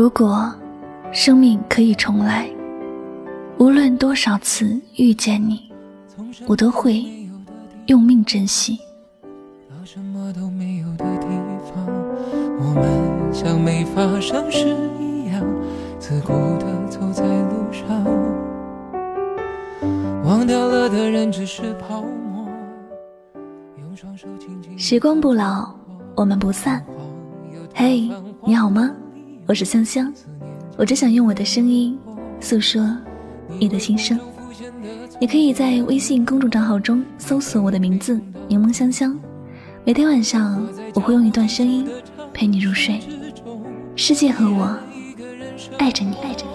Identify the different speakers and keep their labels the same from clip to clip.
Speaker 1: 如果生命可以重来，无论多少次遇见你，我都会用命珍惜。
Speaker 2: 到什么都没有的地方，我们像没发生事一样，自顾地走在路上。忘掉了的人只是泡沫。用双手轻轻
Speaker 1: 时光不老，我们不散。嘿，你好吗？我是香香，我只想用我的声音诉说你的心声。你可以在微信公众账号中搜索我的名字“柠檬香香”，每天晚上我会用一段声音陪你入睡。世界和我爱着你，爱着你。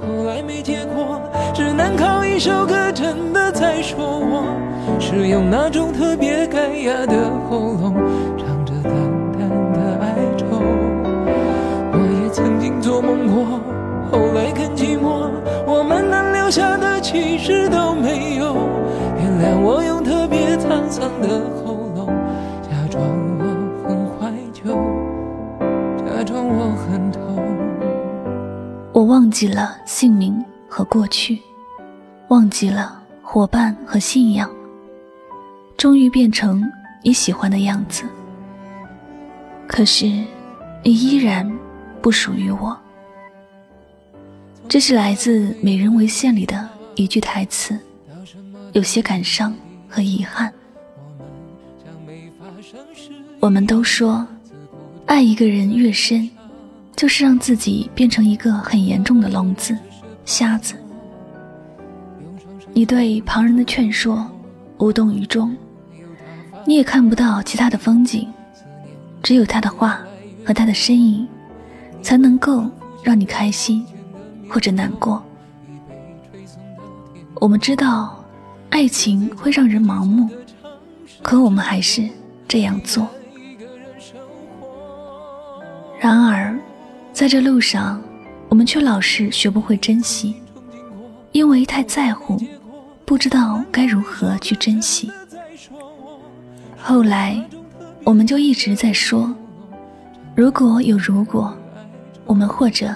Speaker 2: 后来没结果，只能靠一首歌真的在说我，是用那种特别干哑的喉咙经做梦过，后来更寂寞，我们能留下的其实都没有。原谅我用特别沧桑的喉咙，假装我很怀旧，假装我很痛。
Speaker 1: 我忘记了姓名和过去，忘记了伙伴和信仰，终于变成你喜欢的样子。可是，你依然不属于我。这是来自《美人为馅》里的一句台词，有些感伤和遗憾。我们都说，爱一个人越深，就是让自己变成一个很严重的聋子、瞎子。你对旁人的劝说无动于衷，你也看不到其他的风景，只有他的话和他的身影，才能够让你开心或者难过。我们知道，爱情会让人盲目，可我们还是这样做。然而，在这路上，我们却老是学不会珍惜，因为太在乎，不知道该如何去珍惜。后来，我们就一直在说，如果有如果，我们或者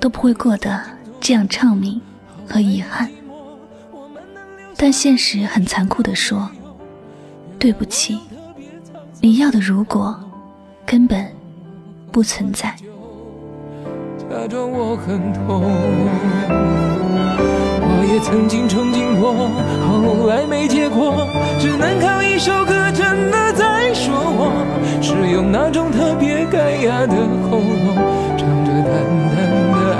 Speaker 1: 都不会过得这样畅明和遗憾。但现实很残酷地说，对不起，你要的如果，根本不存在。
Speaker 2: 假装我很痛。我也曾经憧憬过，后来没结果，只能靠一首歌真的在说我，是用那种特别干哑的喉咙，唱着淡淡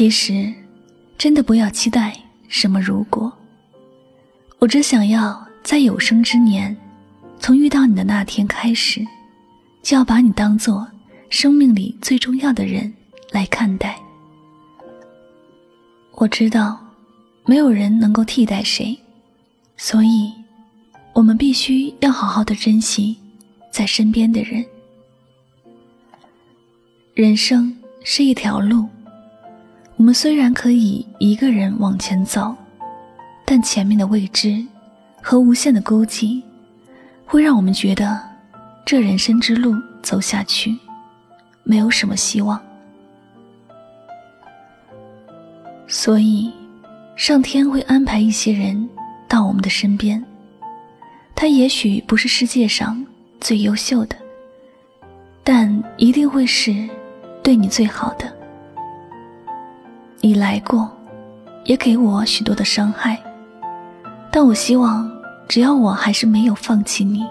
Speaker 1: 其实，真的不要期待什么如果。我只想要在有生之年，从遇到你的那天开始，就要把你当做生命里最重要的人来看待。我知道，没有人能够替代谁，所以，我们必须要好好的珍惜在身边的人。人生是一条路。我们虽然可以一个人往前走，但前面的未知和无限的孤寂，会让我们觉得这人生之路走下去没有什么希望。所以，上天会安排一些人到我们的身边，他也许不是世界上最优秀的，但一定会是对你最好的。你来过，也给我许多的伤害，但我希望，只要我还是没有放弃你，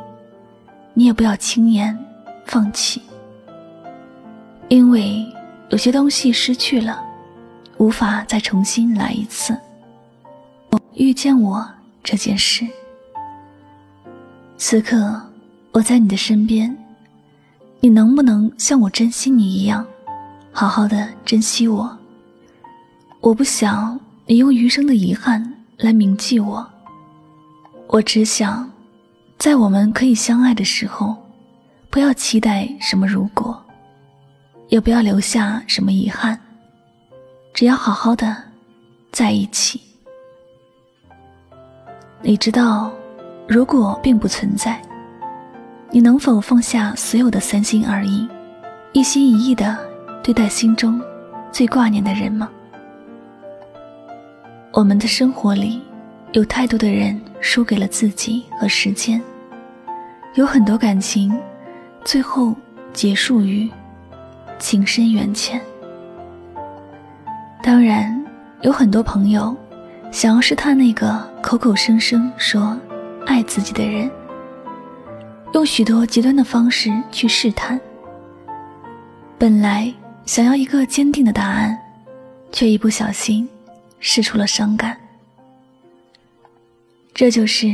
Speaker 1: 你也不要轻言放弃。因为有些东西失去了，无法再重新来一次。遇见我这件事，此刻我在你的身边，你能不能像我珍惜你一样，好好的珍惜我？我不想你用余生的遗憾来铭记我，我只想，在我们可以相爱的时候，不要期待什么如果，也不要留下什么遗憾，只要好好的在一起。你知道，如果并不存在，你能否放下所有的三心二意，一心一意的对待心中最挂念的人吗？我们的生活里，有太多的人输给了自己和时间，有很多感情，最后结束于情深缘浅。当然，有很多朋友想要试探那个口口声声说爱自己的人，用许多极端的方式去试探。本来想要一个坚定的答案，却一不小心。试出了伤感，这就是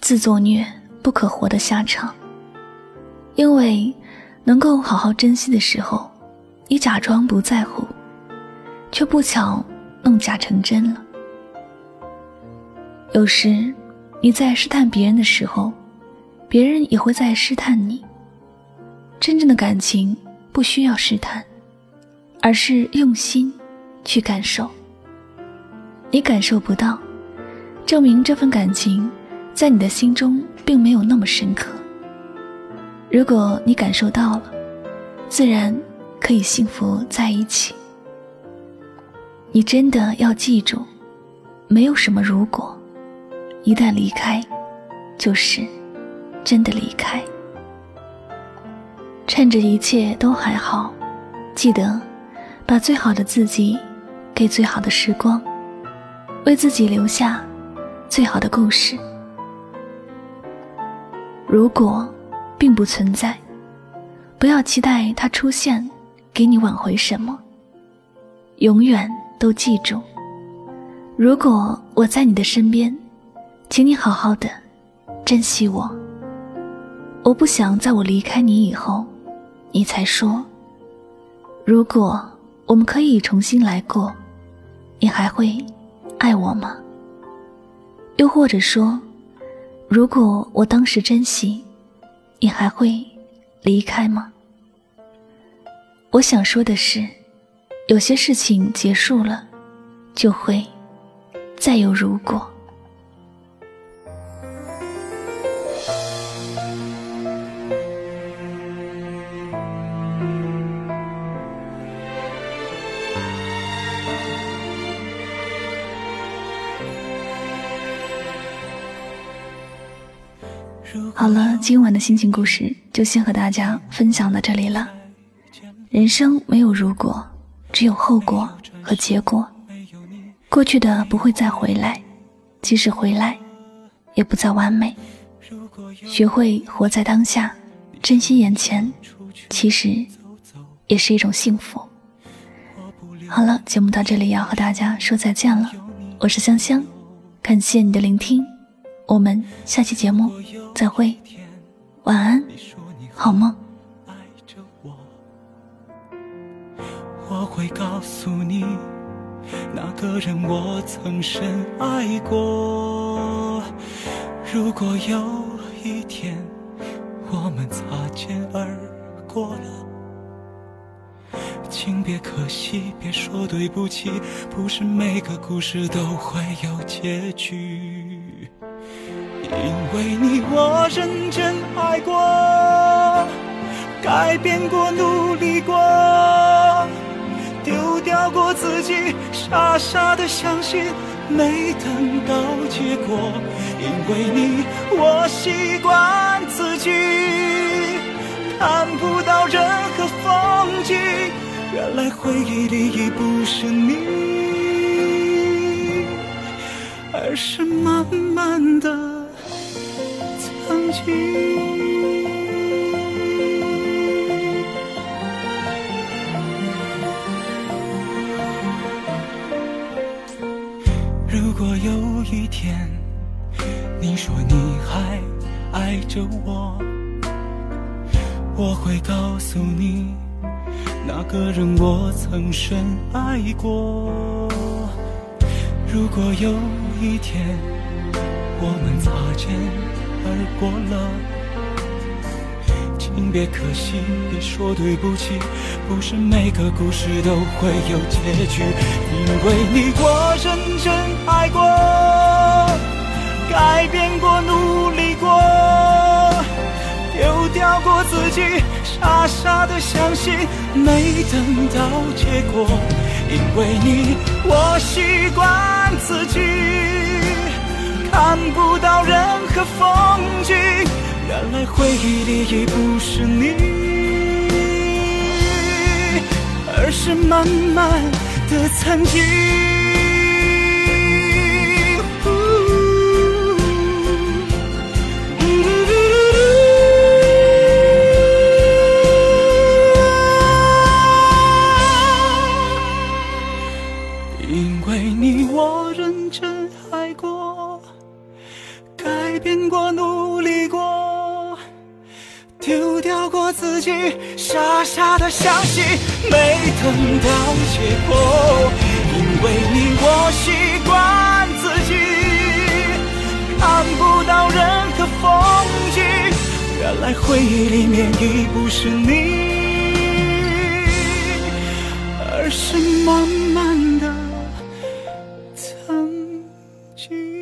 Speaker 1: 自作孽不可活的下场。因为能够好好珍惜的时候，你假装不在乎，却不巧弄假成真了。有时你在试探别人的时候，别人也会在试探你。真正的感情不需要试探，而是用心去感受。你感受不到，证明这份感情在你的心中并没有那么深刻。如果你感受到了，自然可以幸福在一起。你真的要记住，没有什么如果，一旦离开，就是真的离开。趁着一切都还好，记得把最好的自己给最好的时光。为自己留下最好的故事。如果并不存在，不要期待它出现，给你挽回什么。永远都记住，如果我在你的身边，请你好好的珍惜我。我不想在我离开你以后，你才说，如果我们可以重新来过，你还会。爱我吗？又或者说，如果我当时珍惜，你还会离开吗？我想说的是，有些事情结束了，就会再有如果。好了，今晚的心情故事就先和大家分享到这里了。人生没有如果，只有后果和结果。过去的不会再回来，即使回来，也不再完美。学会活在当下，珍惜眼前，其实也是一种幸福。好了，节目到这里要和大家说再见了。我是香香，感谢你的聆听。我们下期节目再会，晚安，好梦。
Speaker 3: 我会告诉你，那个人我曾深爱过。如果有一天我们擦肩而过了，请别可惜，别说对不起，不是每个故事都会有结局。因为你，我认真爱过，改变过，努力过，丢掉过自己，傻傻的相信，没等到结果。因为你，我习惯自己看不到任何风景，原来回忆里已不是你，而是慢慢的。如果有一天，你说你还爱着我，我会告诉你，那个人我曾深爱过。如果有一天我们擦肩而过了。请别可惜，别说对不起，不是每个故事都会有结局。因为你我认真爱过，改变过，努力过，丢掉过自己，傻傻的相信，没等到结果。因为你我习惯自己，看不到任何风景。原来回忆里已不是你，而是满满的曾经。自己傻傻的相信没等到结果因为你我习惯自己看不到任何风景原来回忆里面已不是你而是慢慢的曾经。